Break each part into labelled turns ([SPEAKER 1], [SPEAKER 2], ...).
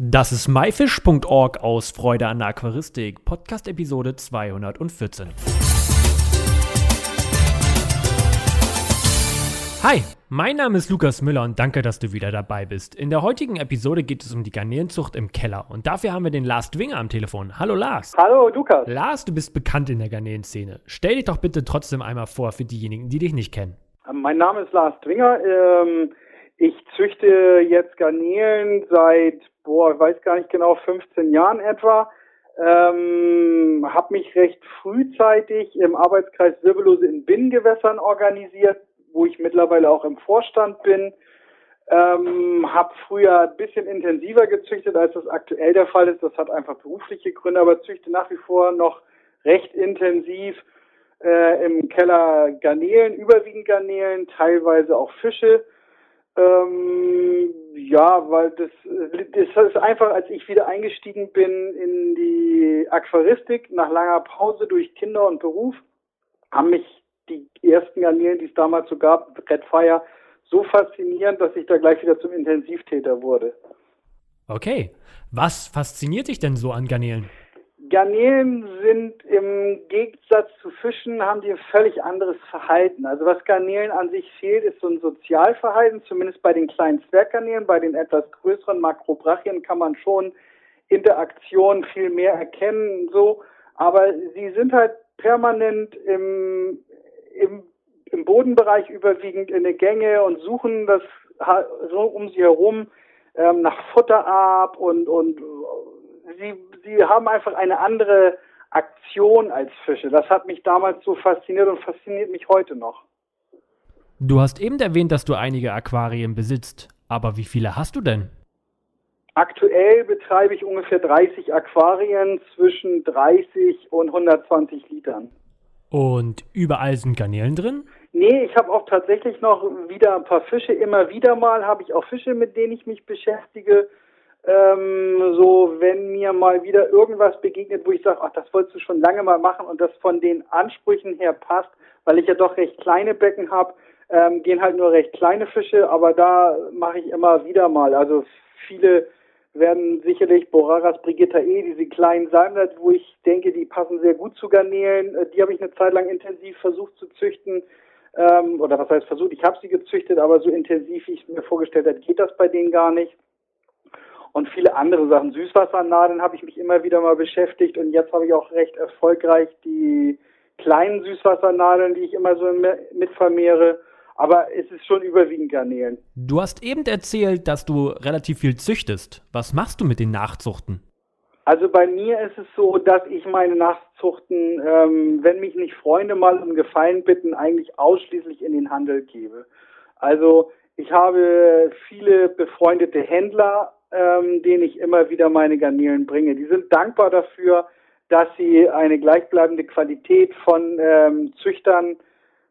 [SPEAKER 1] Das ist myfish.org aus Freude an der Aquaristik, Podcast Episode 214. Hi, mein Name ist Lukas Müller und danke, dass du wieder dabei bist. In der heutigen Episode geht es um die Garnelenzucht im Keller und dafür haben wir den Lars Dwinger am Telefon. Hallo Lars.
[SPEAKER 2] Hallo Lukas.
[SPEAKER 1] Lars, du bist bekannt in der Garnelenszene. Stell dich doch bitte trotzdem einmal vor für diejenigen, die dich nicht kennen.
[SPEAKER 2] Mein Name ist Lars Dwinger. Ähm, ich züchte jetzt Garnelen seit, boah, ich weiß gar nicht genau, 15 Jahren etwa. Ähm, habe mich recht frühzeitig im Arbeitskreis Wirbellose in Binnengewässern organisiert, wo ich mittlerweile auch im Vorstand bin. Ähm, habe früher ein bisschen intensiver gezüchtet, als das aktuell der Fall ist. Das hat einfach berufliche Gründe, aber züchte nach wie vor noch recht intensiv äh, im Keller Garnelen, überwiegend Garnelen, teilweise auch Fische. Ähm, ja, weil das, das ist einfach, als ich wieder eingestiegen bin in die Aquaristik nach langer Pause durch Kinder und Beruf, haben mich die ersten Garnelen, die es damals so gab, Red Fire, so faszinierend, dass ich da gleich wieder zum Intensivtäter wurde.
[SPEAKER 1] Okay. Was fasziniert dich denn so an Garnelen?
[SPEAKER 2] Garnelen sind im Gegensatz zu Fischen, haben die ein völlig anderes Verhalten. Also was Garnelen an sich fehlt, ist so ein Sozialverhalten, zumindest bei den kleinen Zwerggarnelen. Bei den etwas größeren Makrobrachien kann man schon Interaktion viel mehr erkennen, so. Aber sie sind halt permanent im, im, im Bodenbereich überwiegend in der Gänge und suchen das so um sie herum ähm, nach Futter ab und, und sie, sie haben einfach eine andere Aktion als Fische. Das hat mich damals so fasziniert und fasziniert mich heute noch.
[SPEAKER 1] Du hast eben erwähnt, dass du einige Aquarien besitzt. Aber wie viele hast du denn?
[SPEAKER 2] Aktuell betreibe ich ungefähr 30 Aquarien zwischen 30 und 120 Litern.
[SPEAKER 1] Und überall sind Garnelen drin?
[SPEAKER 2] Nee, ich habe auch tatsächlich noch wieder ein paar Fische. Immer wieder mal habe ich auch Fische, mit denen ich mich beschäftige ähm, so, wenn mir mal wieder irgendwas begegnet, wo ich sage, ach, das wolltest du schon lange mal machen und das von den Ansprüchen her passt, weil ich ja doch recht kleine Becken habe, ähm, gehen halt nur recht kleine Fische, aber da mache ich immer wieder mal. Also viele werden sicherlich Boraras Brigitta E, diese kleinen Salmler, wo ich denke, die passen sehr gut zu Garnelen. Äh, die habe ich eine Zeit lang intensiv versucht zu züchten. Ähm, oder was heißt versucht? Ich habe sie gezüchtet, aber so intensiv, wie ich es mir vorgestellt habe, geht das bei denen gar nicht und viele andere Sachen. Süßwassernadeln habe ich mich immer wieder mal beschäftigt und jetzt habe ich auch recht erfolgreich die kleinen Süßwassernadeln, die ich immer so mit vermehre. Aber es ist schon überwiegend Garnelen.
[SPEAKER 1] Du hast eben erzählt, dass du relativ viel züchtest. Was machst du mit den Nachzuchten?
[SPEAKER 2] Also bei mir ist es so, dass ich meine Nachzuchten, ähm, wenn mich nicht Freunde mal um Gefallen bitten, eigentlich ausschließlich in den Handel gebe. Also ich habe viele befreundete Händler ähm, denen ich immer wieder meine Garnelen bringe. Die sind dankbar dafür, dass sie eine gleichbleibende Qualität von ähm, Züchtern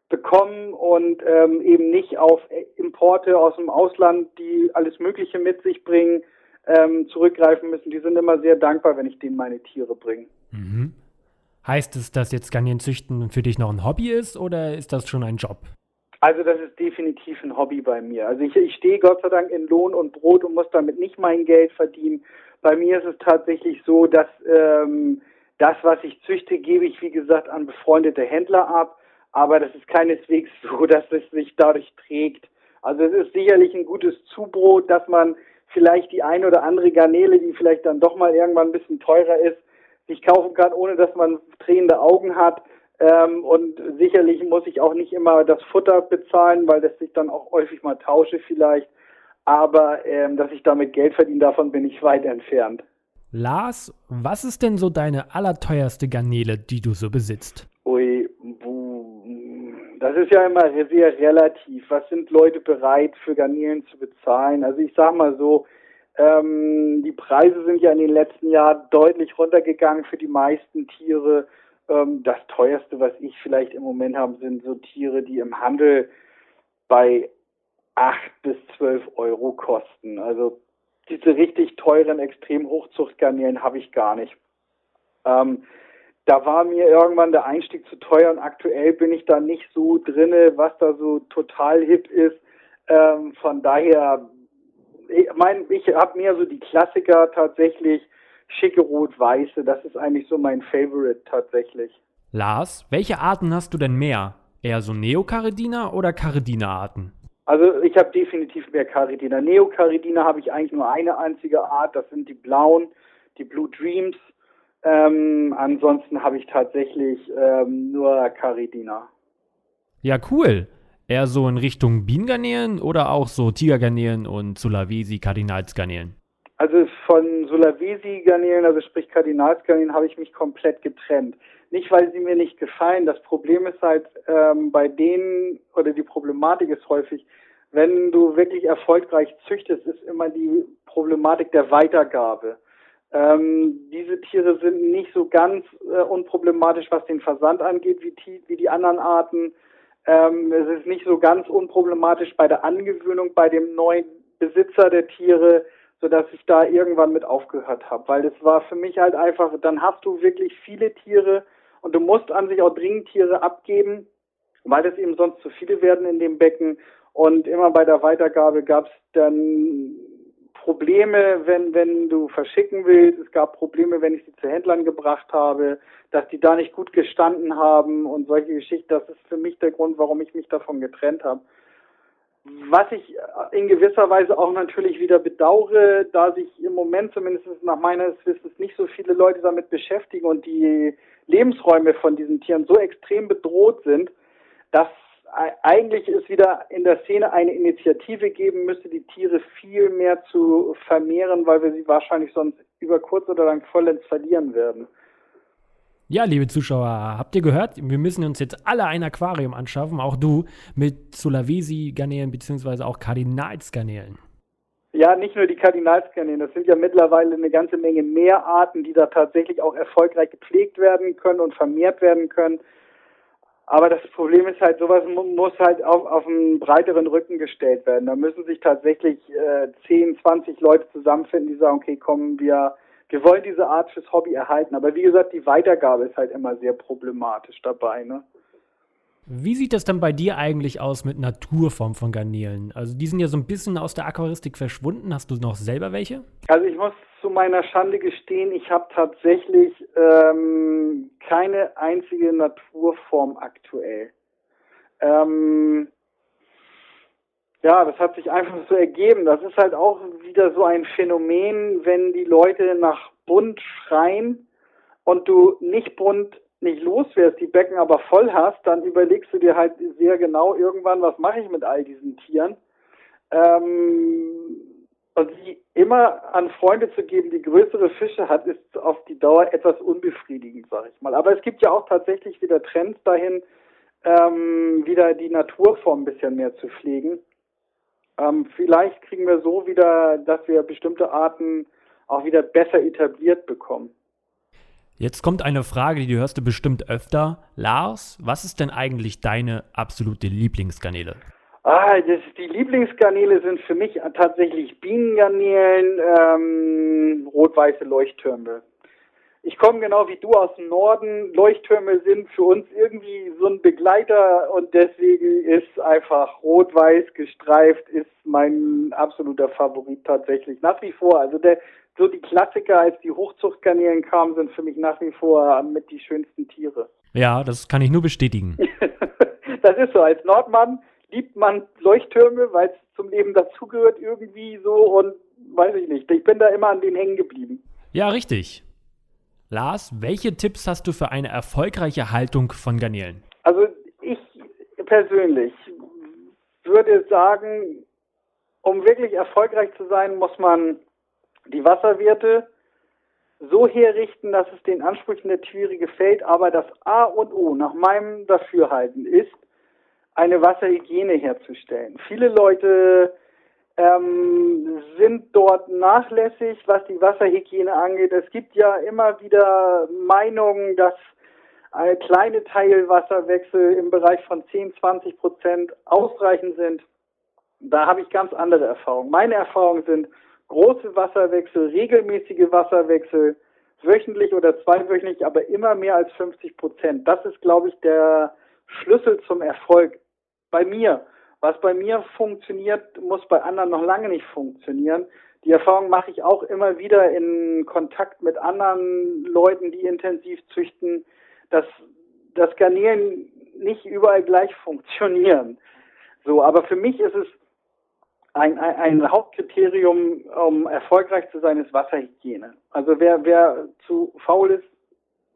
[SPEAKER 2] bekommen und ähm, eben nicht auf Importe aus dem Ausland, die alles Mögliche mit sich bringen, ähm, zurückgreifen müssen. Die sind immer sehr dankbar, wenn ich denen meine Tiere bringe.
[SPEAKER 1] Mhm. Heißt es, dass jetzt Garnelenzüchten für dich noch ein Hobby ist oder ist das schon ein Job?
[SPEAKER 2] Also das ist definitiv ein Hobby bei mir. Also ich, ich stehe Gott sei Dank in Lohn und Brot und muss damit nicht mein Geld verdienen. Bei mir ist es tatsächlich so, dass ähm, das, was ich züchte, gebe ich, wie gesagt, an befreundete Händler ab. Aber das ist keineswegs so, dass es sich dadurch trägt. Also es ist sicherlich ein gutes Zubrot, dass man vielleicht die ein oder andere Garnele, die vielleicht dann doch mal irgendwann ein bisschen teurer ist, sich kaufen kann, ohne dass man tränende Augen hat. Ähm, und sicherlich muss ich auch nicht immer das Futter bezahlen, weil das sich dann auch häufig mal tausche vielleicht. Aber ähm, dass ich damit Geld verdiene, davon bin ich weit entfernt.
[SPEAKER 1] Lars, was ist denn so deine allerteuerste Garnele, die du so besitzt?
[SPEAKER 2] Ui, das ist ja immer sehr relativ. Was sind Leute bereit für Garnelen zu bezahlen? Also ich sag mal so, ähm, die Preise sind ja in den letzten Jahren deutlich runtergegangen für die meisten Tiere. Ähm, das teuerste, was ich vielleicht im Moment habe, sind so Tiere, die im Handel bei acht bis zwölf Euro kosten. Also diese richtig teuren extrem Hochzuchtgarnelen habe ich gar nicht. Ähm, da war mir irgendwann der Einstieg zu teuer und aktuell bin ich da nicht so drinne, was da so total hip ist. Ähm, von daher ich, mein, ich habe mehr so die Klassiker tatsächlich, schicke rot-weiße, das ist eigentlich so mein Favorite tatsächlich.
[SPEAKER 1] Lars, welche Arten hast du denn mehr? Eher so Neocaridina oder Caridina-Arten?
[SPEAKER 2] Also ich habe definitiv mehr Caridina. Neocaridina habe ich eigentlich nur eine einzige Art, das sind die blauen, die Blue Dreams. Ähm, ansonsten habe ich tatsächlich ähm, nur Caridina.
[SPEAKER 1] Ja, cool. Eher so in Richtung Bienengarnelen oder auch so Tigergarnelen und Sulawesi Kardinalsgarnelen?
[SPEAKER 2] Also von Sulawesi-Garnelen, also sprich Kardinalsgarnelen, habe ich mich komplett getrennt. Nicht, weil sie mir nicht gefallen. Das Problem ist halt ähm, bei denen, oder die Problematik ist häufig, wenn du wirklich erfolgreich züchtest, ist immer die Problematik der Weitergabe. Ähm, diese Tiere sind nicht so ganz äh, unproblematisch, was den Versand angeht, wie, wie die anderen Arten. Ähm, es ist nicht so ganz unproblematisch bei der Angewöhnung bei dem neuen Besitzer der Tiere, so dass ich da irgendwann mit aufgehört habe, weil es war für mich halt einfach, dann hast du wirklich viele Tiere und du musst an sich auch dringend Tiere abgeben, weil es eben sonst zu viele werden in dem Becken und immer bei der Weitergabe gab es dann Probleme, wenn, wenn du verschicken willst. Es gab Probleme, wenn ich sie zu Händlern gebracht habe, dass die da nicht gut gestanden haben und solche Geschichten. Das ist für mich der Grund, warum ich mich davon getrennt habe. Was ich in gewisser Weise auch natürlich wieder bedauere, da sich im Moment zumindest nach meines Wissens nicht so viele Leute damit beschäftigen und die Lebensräume von diesen Tieren so extrem bedroht sind, dass eigentlich es wieder in der Szene eine Initiative geben müsste, die Tiere viel mehr zu vermehren, weil wir sie wahrscheinlich sonst über kurz oder lang vollends verlieren werden.
[SPEAKER 1] Ja, liebe Zuschauer, habt ihr gehört? Wir müssen uns jetzt alle ein Aquarium anschaffen, auch du, mit Sulawesi-Garnelen bzw. auch Kardinalsgarnelen.
[SPEAKER 2] Ja, nicht nur die Kardinalsgarnelen, das sind ja mittlerweile eine ganze Menge mehr Arten, die da tatsächlich auch erfolgreich gepflegt werden können und vermehrt werden können. Aber das Problem ist halt, sowas muss halt auf, auf einen breiteren Rücken gestellt werden. Da müssen sich tatsächlich äh, 10, 20 Leute zusammenfinden, die sagen, okay, kommen wir, wir wollen diese Art fürs Hobby erhalten. Aber wie gesagt, die Weitergabe ist halt immer sehr problematisch dabei. Ne?
[SPEAKER 1] Wie sieht das dann bei dir eigentlich aus mit Naturform von Garnelen? Also die sind ja so ein bisschen aus der Aquaristik verschwunden. Hast du noch selber welche?
[SPEAKER 2] Also ich muss zu meiner Schande gestehen, ich habe tatsächlich ähm, keine einzige Naturform aktuell. Ähm, ja, das hat sich einfach so ergeben. Das ist halt auch wieder so ein Phänomen, wenn die Leute nach bunt schreien und du nicht bunt nicht loswärst, die Becken aber voll hast, dann überlegst du dir halt sehr genau irgendwann, was mache ich mit all diesen Tieren. Ähm, und sie immer an Freunde zu geben, die größere Fische hat, ist auf die Dauer etwas unbefriedigend, sag ich mal. Aber es gibt ja auch tatsächlich wieder Trends dahin, ähm, wieder die Naturform ein bisschen mehr zu pflegen. Ähm, vielleicht kriegen wir so wieder, dass wir bestimmte Arten auch wieder besser etabliert bekommen.
[SPEAKER 1] Jetzt kommt eine Frage, die du hörst du bestimmt öfter. Lars, was ist denn eigentlich deine absolute Lieblingsgarnele?
[SPEAKER 2] Ah, das, die Lieblingsgarnele sind für mich tatsächlich Bienengarnelen, ähm, rot-weiße Leuchttürme. Ich komme genau wie du aus dem Norden. Leuchttürme sind für uns irgendwie so ein Begleiter und deswegen ist einfach rot-weiß gestreift ist mein absoluter Favorit tatsächlich nach wie vor. Also der so die Klassiker, als die Hochzuchtgarnelen kamen, sind für mich nach wie vor mit die schönsten Tiere.
[SPEAKER 1] Ja, das kann ich nur bestätigen.
[SPEAKER 2] das ist so. Als Nordmann liebt man Leuchttürme, weil es zum Leben dazugehört irgendwie so und weiß ich nicht. Ich bin da immer an denen hängen geblieben.
[SPEAKER 1] Ja, richtig. Lars, welche Tipps hast du für eine erfolgreiche Haltung von Garnelen?
[SPEAKER 2] Also ich persönlich würde sagen, um wirklich erfolgreich zu sein, muss man die Wasserwerte so herrichten, dass es den Ansprüchen der Tiere gefällt. Aber das A und O nach meinem Dafürhalten ist, eine Wasserhygiene herzustellen. Viele Leute ähm, sind dort nachlässig, was die Wasserhygiene angeht. Es gibt ja immer wieder Meinungen, dass ein kleine Teilwasserwechsel im Bereich von 10, 20 Prozent ausreichend sind. Da habe ich ganz andere Erfahrungen. Meine Erfahrungen sind, große Wasserwechsel, regelmäßige Wasserwechsel, wöchentlich oder zweiwöchentlich, aber immer mehr als 50 Prozent. Das ist, glaube ich, der Schlüssel zum Erfolg bei mir. Was bei mir funktioniert, muss bei anderen noch lange nicht funktionieren. Die Erfahrung mache ich auch immer wieder in Kontakt mit anderen Leuten, die intensiv züchten, dass das Garnieren nicht überall gleich funktionieren. So, aber für mich ist es ein, ein, ein Hauptkriterium, um erfolgreich zu sein, ist Wasserhygiene. Also wer, wer zu faul ist,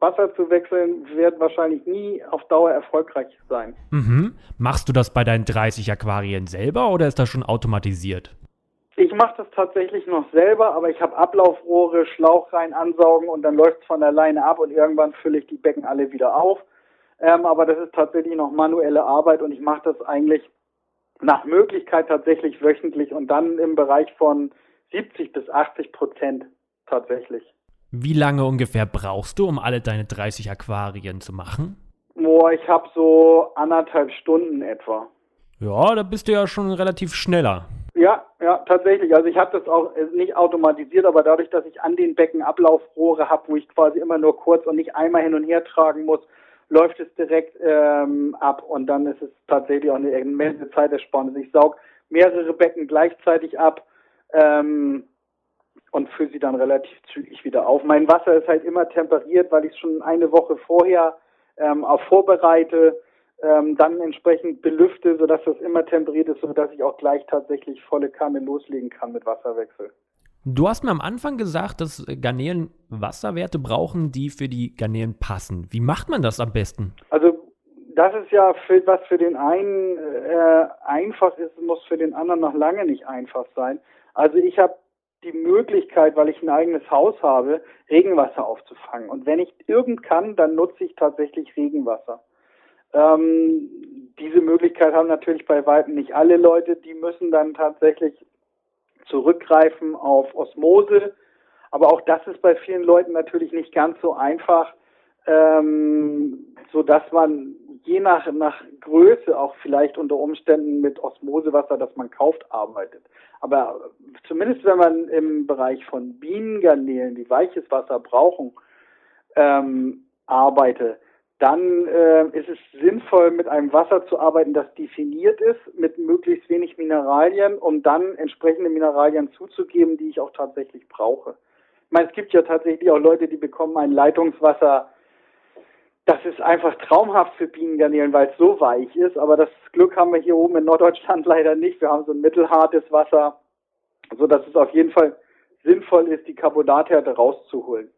[SPEAKER 2] Wasser zu wechseln, wird wahrscheinlich nie auf Dauer erfolgreich sein.
[SPEAKER 1] Mhm. Machst du das bei deinen 30 Aquarien selber oder ist das schon automatisiert?
[SPEAKER 2] Ich mache das tatsächlich noch selber, aber ich habe Ablaufrohre, Schlauch rein ansaugen und dann läuft es von alleine ab und irgendwann fülle ich die Becken alle wieder auf. Ähm, aber das ist tatsächlich noch manuelle Arbeit und ich mache das eigentlich nach Möglichkeit tatsächlich wöchentlich und dann im Bereich von 70 bis 80 Prozent tatsächlich.
[SPEAKER 1] Wie lange ungefähr brauchst du, um alle deine 30 Aquarien zu machen?
[SPEAKER 2] Boah, ich habe so anderthalb Stunden etwa.
[SPEAKER 1] Ja, da bist du ja schon relativ schneller.
[SPEAKER 2] Ja, ja, tatsächlich. Also ich habe das auch äh, nicht automatisiert, aber dadurch, dass ich an den Becken Ablaufrohre habe, wo ich quasi immer nur kurz und nicht einmal hin und her tragen muss, läuft es direkt ähm, ab und dann ist es tatsächlich auch eine immense Zeitersparnis. Ich saug mehrere Becken gleichzeitig ab ähm, und fülle sie dann relativ zügig wieder auf. Mein Wasser ist halt immer temperiert, weil ich es schon eine Woche vorher ähm, auch vorbereite, ähm, dann entsprechend belüfte, sodass das immer temperiert ist, sodass ich auch gleich tatsächlich volle Kanne loslegen kann mit Wasserwechsel.
[SPEAKER 1] Du hast mir am Anfang gesagt, dass Garnelen Wasserwerte brauchen, die für die Garnelen passen. Wie macht man das am besten?
[SPEAKER 2] Also das ist ja für, was für den einen äh, einfach ist, muss für den anderen noch lange nicht einfach sein. Also ich habe die Möglichkeit, weil ich ein eigenes Haus habe, Regenwasser aufzufangen. Und wenn ich irgend kann, dann nutze ich tatsächlich Regenwasser. Ähm, diese Möglichkeit haben natürlich bei weitem nicht alle Leute. Die müssen dann tatsächlich zurückgreifen auf Osmose. Aber auch das ist bei vielen Leuten natürlich nicht ganz so einfach, ähm, so dass man je nach, nach Größe auch vielleicht unter Umständen mit Osmosewasser, das man kauft, arbeitet. Aber zumindest wenn man im Bereich von Bienengarnelen, die weiches Wasser brauchen, ähm, arbeite, dann äh, ist es sinnvoll, mit einem Wasser zu arbeiten, das definiert ist, mit möglichst wenig Mineralien, um dann entsprechende Mineralien zuzugeben, die ich auch tatsächlich brauche. Ich meine, es gibt ja tatsächlich auch Leute, die bekommen ein Leitungswasser, das ist einfach traumhaft für Bienengarnelen, weil es so weich ist, aber das Glück haben wir hier oben in Norddeutschland leider nicht. Wir haben so ein mittelhartes Wasser, so dass es auf jeden Fall sinnvoll ist, die Carbonathärte rauszuholen.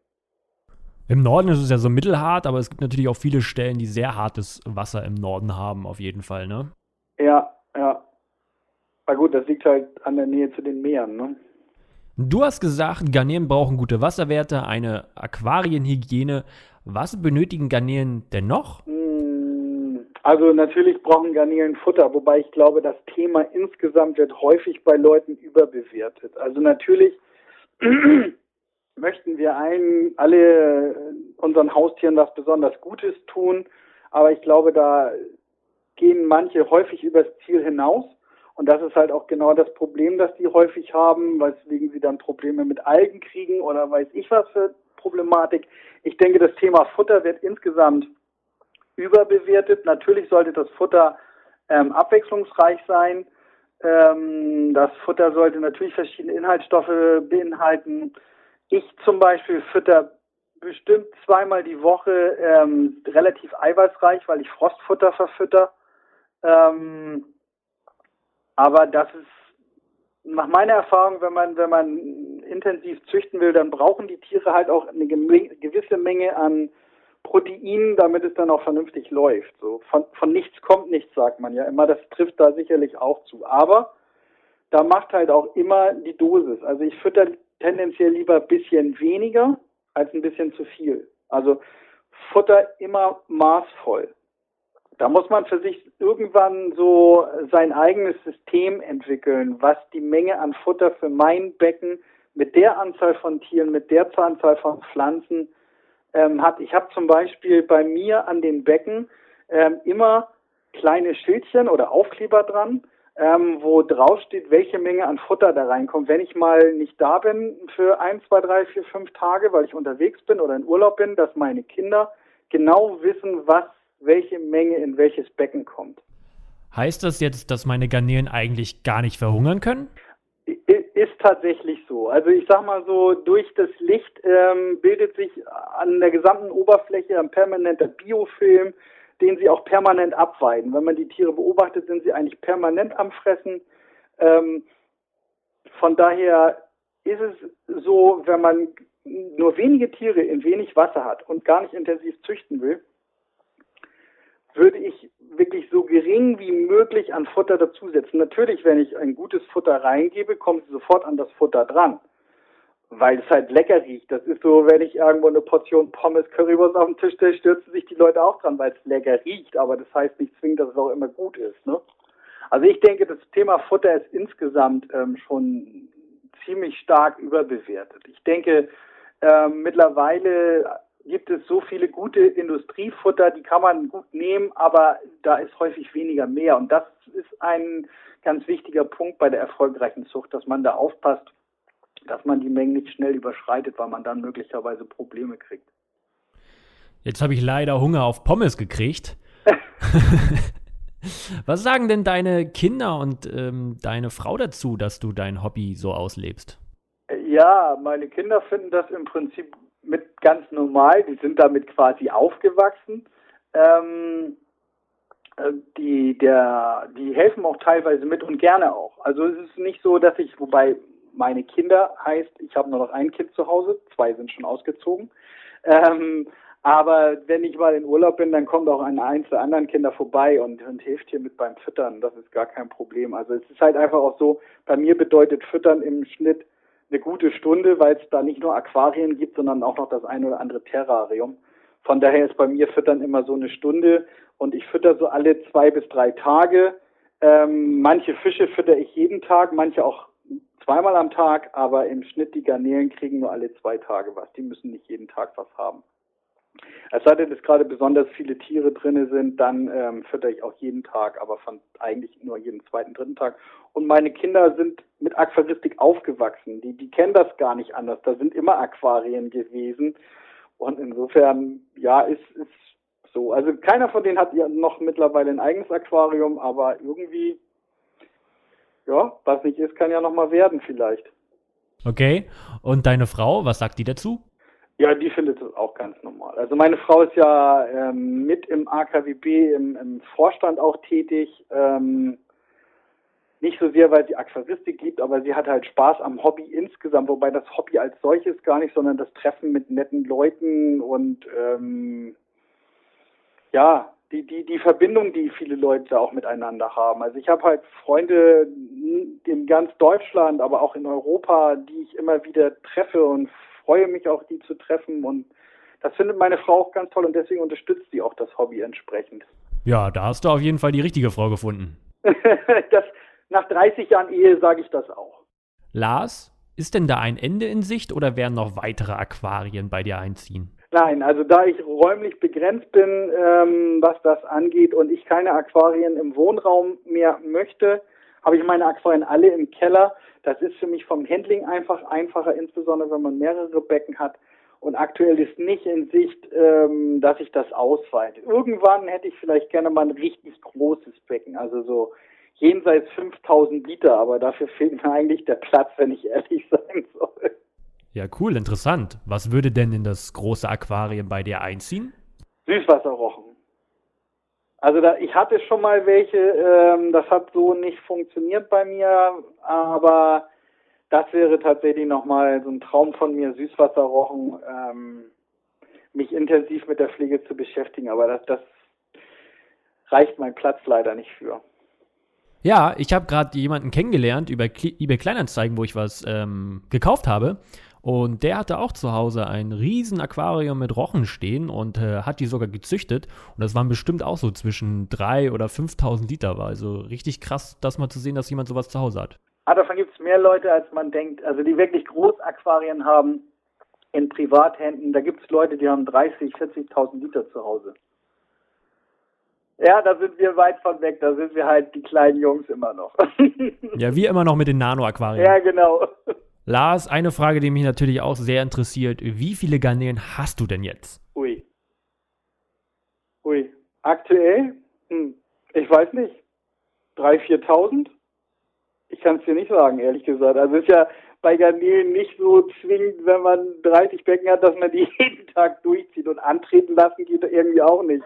[SPEAKER 1] Im Norden ist es ja so mittelhart, aber es gibt natürlich auch viele Stellen, die sehr hartes Wasser im Norden haben, auf jeden Fall, ne?
[SPEAKER 2] Ja, ja. Na gut, das liegt halt an der Nähe zu den Meeren, ne?
[SPEAKER 1] Du hast gesagt, Garnelen brauchen gute Wasserwerte, eine Aquarienhygiene. Was benötigen Garnelen denn noch?
[SPEAKER 2] Hm, also natürlich brauchen Garnelen Futter, wobei ich glaube, das Thema insgesamt wird häufig bei Leuten überbewertet. Also natürlich möchten wir allen, alle unseren Haustieren was besonders Gutes tun, aber ich glaube, da gehen manche häufig übers Ziel hinaus. Und das ist halt auch genau das Problem, das die häufig haben, weswegen sie dann Probleme mit Algen kriegen oder weiß ich was für Problematik. Ich denke, das Thema Futter wird insgesamt überbewertet. Natürlich sollte das Futter ähm, abwechslungsreich sein. Ähm, das Futter sollte natürlich verschiedene Inhaltsstoffe beinhalten. Ich zum Beispiel fütter bestimmt zweimal die Woche ähm, relativ eiweißreich, weil ich Frostfutter verfütter. Ähm, aber das ist nach meiner Erfahrung, wenn man wenn man intensiv züchten will, dann brauchen die Tiere halt auch eine gewisse Menge an Proteinen, damit es dann auch vernünftig läuft. So von, von nichts kommt nichts, sagt man ja immer. Das trifft da sicherlich auch zu. Aber da macht halt auch immer die Dosis. Also ich fütter tendenziell lieber ein bisschen weniger als ein bisschen zu viel. Also Futter immer maßvoll. Da muss man für sich irgendwann so sein eigenes System entwickeln, was die Menge an Futter für mein Becken mit der Anzahl von Tieren, mit der Anzahl von Pflanzen ähm, hat. Ich habe zum Beispiel bei mir an den Becken ähm, immer kleine Schildchen oder Aufkleber dran, ähm, wo drauf steht, welche Menge an Futter da reinkommt. Wenn ich mal nicht da bin für ein, zwei, drei, vier, fünf Tage, weil ich unterwegs bin oder in Urlaub bin, dass meine Kinder genau wissen, was, welche Menge in welches Becken kommt.
[SPEAKER 1] Heißt das jetzt, dass meine Garnelen eigentlich gar nicht verhungern können?
[SPEAKER 2] Ist tatsächlich so. Also ich sag mal so, durch das Licht ähm, bildet sich an der gesamten Oberfläche ein permanenter Biofilm, den sie auch permanent abweiden. Wenn man die Tiere beobachtet, sind sie eigentlich permanent am Fressen. Ähm, von daher ist es so, wenn man nur wenige Tiere in wenig Wasser hat und gar nicht intensiv züchten will, würde ich wirklich so gering wie möglich an Futter dazusetzen. Natürlich, wenn ich ein gutes Futter reingebe, kommt sie sofort an das Futter dran. Weil es halt lecker riecht. Das ist so, wenn ich irgendwo eine Portion Pommes Currywurst auf den Tisch stelle, stürzen sich die Leute auch dran, weil es lecker riecht. Aber das heißt nicht zwingend, dass es auch immer gut ist. Ne? Also ich denke, das Thema Futter ist insgesamt ähm, schon ziemlich stark überbewertet. Ich denke, ähm, mittlerweile gibt es so viele gute Industriefutter, die kann man gut nehmen, aber da ist häufig weniger mehr. Und das ist ein ganz wichtiger Punkt bei der erfolgreichen Zucht, dass man da aufpasst, dass man die Mengen nicht schnell überschreitet, weil man dann möglicherweise Probleme kriegt.
[SPEAKER 1] Jetzt habe ich leider Hunger auf Pommes gekriegt. Was sagen denn deine Kinder und ähm, deine Frau dazu, dass du dein Hobby so auslebst?
[SPEAKER 2] Ja, meine Kinder finden das im Prinzip ganz normal. Die sind damit quasi aufgewachsen. Ähm, äh, die, der, die helfen auch teilweise mit und gerne auch. Also es ist nicht so, dass ich, wobei meine Kinder heißt, ich habe nur noch ein Kind zu Hause, zwei sind schon ausgezogen. Ähm, aber wenn ich mal in Urlaub bin, dann kommt auch ein eins der anderen Kinder vorbei und, und hilft hier mit beim Füttern. Das ist gar kein Problem. Also es ist halt einfach auch so, bei mir bedeutet Füttern im Schnitt eine gute Stunde, weil es da nicht nur Aquarien gibt, sondern auch noch das ein oder andere Terrarium. Von daher ist bei mir Füttern immer so eine Stunde und ich fütter so alle zwei bis drei Tage. Ähm, manche Fische fütter ich jeden Tag, manche auch zweimal am Tag, aber im Schnitt die Garnelen kriegen nur alle zwei Tage was. Die müssen nicht jeden Tag was haben. Es sei denn, dass gerade besonders viele Tiere drinne sind, dann ähm, fütter ich auch jeden Tag, aber von eigentlich nur jeden zweiten, dritten Tag. Und meine Kinder sind mit Aquaristik aufgewachsen. Die, die kennen das gar nicht anders. Da sind immer Aquarien gewesen. Und insofern, ja, ist, ist so. Also keiner von denen hat ja noch mittlerweile ein eigenes Aquarium, aber irgendwie, ja, was nicht ist, kann ja noch mal werden vielleicht.
[SPEAKER 1] Okay. Und deine Frau, was sagt die dazu?
[SPEAKER 2] Ja, die findet es auch ganz normal. Also meine Frau ist ja ähm, mit im AKWB im, im Vorstand auch tätig. Ähm, nicht so sehr, weil sie Aquaristik liebt, aber sie hat halt Spaß am Hobby insgesamt, wobei das Hobby als solches gar nicht, sondern das Treffen mit netten Leuten und ähm, ja, die, die, die Verbindung, die viele Leute auch miteinander haben. Also ich habe halt Freunde in ganz Deutschland, aber auch in Europa, die ich immer wieder treffe und freue mich auch, die zu treffen und das findet meine Frau auch ganz toll und deswegen unterstützt sie auch das Hobby entsprechend.
[SPEAKER 1] Ja, da hast du auf jeden Fall die richtige Frau gefunden.
[SPEAKER 2] das, nach 30 Jahren Ehe sage ich das auch.
[SPEAKER 1] Lars, ist denn da ein Ende in Sicht oder werden noch weitere Aquarien bei dir einziehen?
[SPEAKER 2] Nein, also da ich räumlich begrenzt bin, ähm, was das angeht und ich keine Aquarien im Wohnraum mehr möchte, habe ich meine Aquarien alle im Keller. Das ist für mich vom Handling einfach einfacher, insbesondere wenn man mehrere Becken hat. Und aktuell ist nicht in Sicht, ähm, dass ich das ausweite. Irgendwann hätte ich vielleicht gerne mal ein richtig großes Becken, also so jenseits 5000 Liter, aber dafür fehlt mir eigentlich der Platz, wenn ich ehrlich sein soll.
[SPEAKER 1] Ja, cool, interessant. Was würde denn in das große Aquarium bei dir einziehen?
[SPEAKER 2] Süßwasserrochen. Also da, ich hatte schon mal welche, ähm, das hat so nicht funktioniert bei mir, aber das wäre tatsächlich nochmal so ein Traum von mir, Süßwasserrochen, ähm, mich intensiv mit der Pflege zu beschäftigen, aber das, das reicht mein Platz leider nicht für.
[SPEAKER 1] Ja, ich habe gerade jemanden kennengelernt über eBay Kleinanzeigen, wo ich was ähm, gekauft habe. Und der hatte auch zu Hause ein riesen Aquarium mit Rochen stehen und äh, hat die sogar gezüchtet. Und das waren bestimmt auch so zwischen 3.000 oder 5.000 Liter. War also richtig krass, das mal zu sehen, dass jemand sowas zu Hause hat.
[SPEAKER 2] Ah, davon gibt es mehr Leute, als man denkt. Also die wirklich Großaquarien haben in Privathänden. Da gibt es Leute, die haben 30.000, 40.000 Liter zu Hause. Ja, da sind wir weit von weg. Da sind wir halt die kleinen Jungs immer noch.
[SPEAKER 1] ja, wir immer noch mit den Nano-Aquarien.
[SPEAKER 2] Ja, genau.
[SPEAKER 1] Lars, eine Frage, die mich natürlich auch sehr interessiert. Wie viele Garnelen hast du denn jetzt?
[SPEAKER 2] Ui. Ui. Aktuell? Hm. Ich weiß nicht. 3.000, 4.000? Ich kann es dir nicht sagen, ehrlich gesagt. Also ist ja bei Garnelen nicht so zwingend, wenn man 30 Becken hat, dass man die jeden Tag durchzieht und antreten lassen geht irgendwie auch nicht.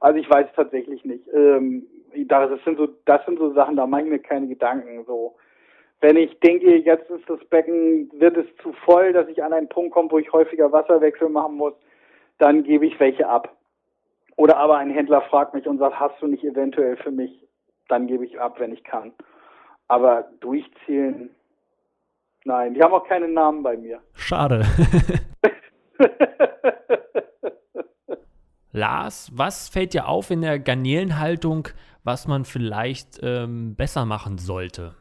[SPEAKER 2] Also ich weiß tatsächlich nicht. Ähm, das sind so, das sind so Sachen, da mache ich mir keine Gedanken. So, wenn ich denke, jetzt ist das Becken, wird es zu voll, dass ich an einen Punkt komme, wo ich häufiger Wasserwechsel machen muss, dann gebe ich welche ab. Oder aber ein Händler fragt mich und sagt, hast du nicht eventuell für mich? Dann gebe ich ab, wenn ich kann. Aber durchzählen, nein, die haben auch keinen Namen bei mir.
[SPEAKER 1] Schade. Lars, was fällt dir auf in der Garnelenhaltung, was man vielleicht ähm, besser machen sollte?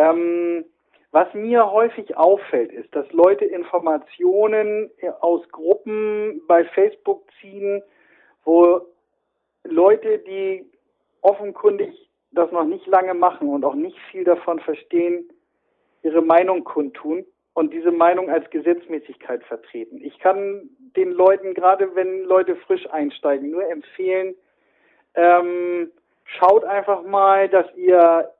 [SPEAKER 2] Ähm, was mir häufig auffällt, ist, dass Leute Informationen aus Gruppen bei Facebook ziehen, wo Leute, die offenkundig das noch nicht lange machen und auch nicht viel davon verstehen, ihre Meinung kundtun und diese Meinung als Gesetzmäßigkeit vertreten. Ich kann den Leuten, gerade wenn Leute frisch einsteigen, nur empfehlen, ähm, schaut einfach mal, dass ihr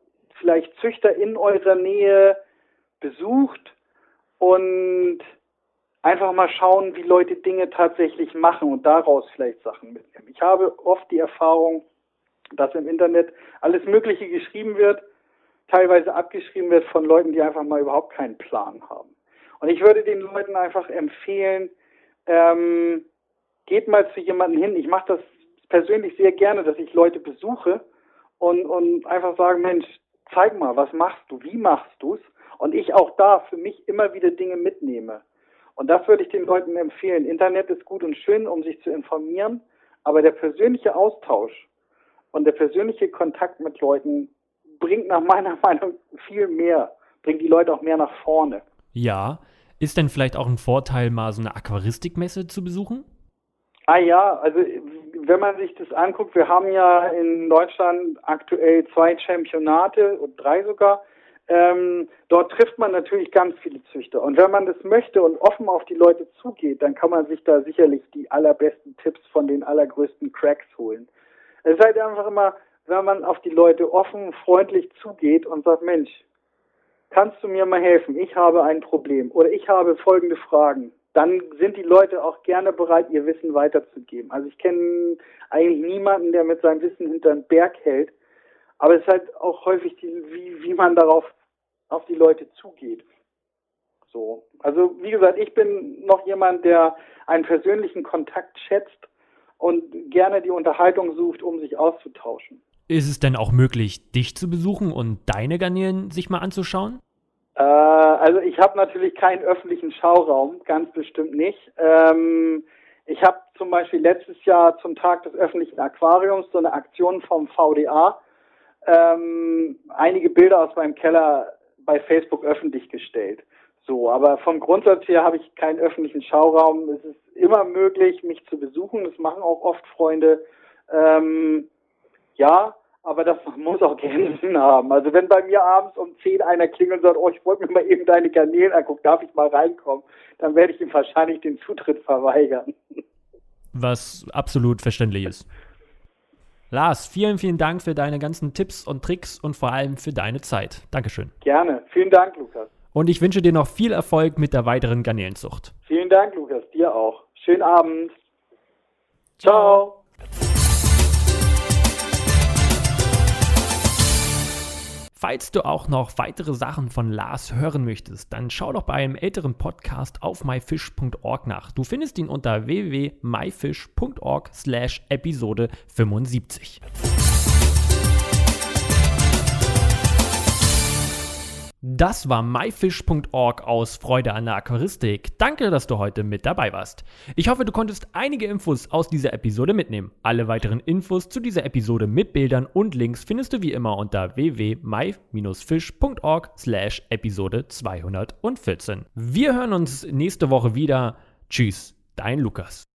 [SPEAKER 2] vielleicht Züchter in eurer Nähe besucht und einfach mal schauen, wie Leute Dinge tatsächlich machen und daraus vielleicht Sachen mitnehmen. Ich habe oft die Erfahrung, dass im Internet alles Mögliche geschrieben wird, teilweise abgeschrieben wird von Leuten, die einfach mal überhaupt keinen Plan haben. Und ich würde den Leuten einfach empfehlen, ähm, geht mal zu jemandem hin. Ich mache das persönlich sehr gerne, dass ich Leute besuche und, und einfach sagen, Mensch, zeig mal, was machst du, wie machst du es? Und ich auch da für mich immer wieder Dinge mitnehme. Und das würde ich den Leuten empfehlen. Internet ist gut und schön, um sich zu informieren, aber der persönliche Austausch und der persönliche Kontakt mit Leuten bringt nach meiner Meinung viel mehr, bringt die Leute auch mehr nach vorne.
[SPEAKER 1] Ja. Ist denn vielleicht auch ein Vorteil, mal so eine Aquaristikmesse zu besuchen?
[SPEAKER 2] Ah ja, also wenn man sich das anguckt, wir haben ja in Deutschland aktuell zwei Championate und drei sogar. Ähm, dort trifft man natürlich ganz viele Züchter. Und wenn man das möchte und offen auf die Leute zugeht, dann kann man sich da sicherlich die allerbesten Tipps von den allergrößten Cracks holen. Es ist halt einfach immer, wenn man auf die Leute offen, freundlich zugeht und sagt, Mensch, kannst du mir mal helfen? Ich habe ein Problem oder ich habe folgende Fragen. Dann sind die Leute auch gerne bereit, ihr Wissen weiterzugeben. Also ich kenne eigentlich niemanden, der mit seinem Wissen hinter den Berg hält. Aber es ist halt auch häufig, die, wie, wie man darauf auf die Leute zugeht. So. Also, wie gesagt, ich bin noch jemand, der einen persönlichen Kontakt schätzt und gerne die Unterhaltung sucht, um sich auszutauschen.
[SPEAKER 1] Ist es denn auch möglich, dich zu besuchen und deine Garnelen sich mal anzuschauen?
[SPEAKER 2] Äh, also ich habe natürlich keinen öffentlichen Schauraum, ganz bestimmt nicht. Ähm, ich habe zum Beispiel letztes Jahr zum Tag des öffentlichen Aquariums so eine Aktion vom VDA ähm, einige Bilder aus meinem Keller bei Facebook öffentlich gestellt. So, aber vom Grundsatz her habe ich keinen öffentlichen Schauraum. Es ist immer möglich, mich zu besuchen. Das machen auch oft Freunde. Ähm, ja, aber das muss auch Grenzen haben. Also wenn bei mir abends um 10 einer klingelt und sagt, oh, ich wollte mir mal eben deine Kanäle angucken, darf ich mal reinkommen, dann werde ich ihm wahrscheinlich den Zutritt verweigern.
[SPEAKER 1] Was absolut verständlich ist. Lars, vielen, vielen Dank für deine ganzen Tipps und Tricks und vor allem für deine Zeit. Dankeschön.
[SPEAKER 2] Gerne. Vielen Dank, Lukas.
[SPEAKER 1] Und ich wünsche dir noch viel Erfolg mit der weiteren Garnelenzucht.
[SPEAKER 2] Vielen Dank, Lukas. Dir auch. Schönen Abend. Ciao.
[SPEAKER 1] Falls du auch noch weitere Sachen von Lars hören möchtest, dann schau doch bei einem älteren Podcast auf myfish.org nach. Du findest ihn unter www.myfish.org slash Episode 75. Das war myfish.org aus Freude an der Aquaristik. Danke, dass du heute mit dabei warst. Ich hoffe, du konntest einige Infos aus dieser Episode mitnehmen. Alle weiteren Infos zu dieser Episode mit Bildern und Links findest du wie immer unter www.my-fish.org slash Episode 214. Wir hören uns nächste Woche wieder. Tschüss, dein Lukas.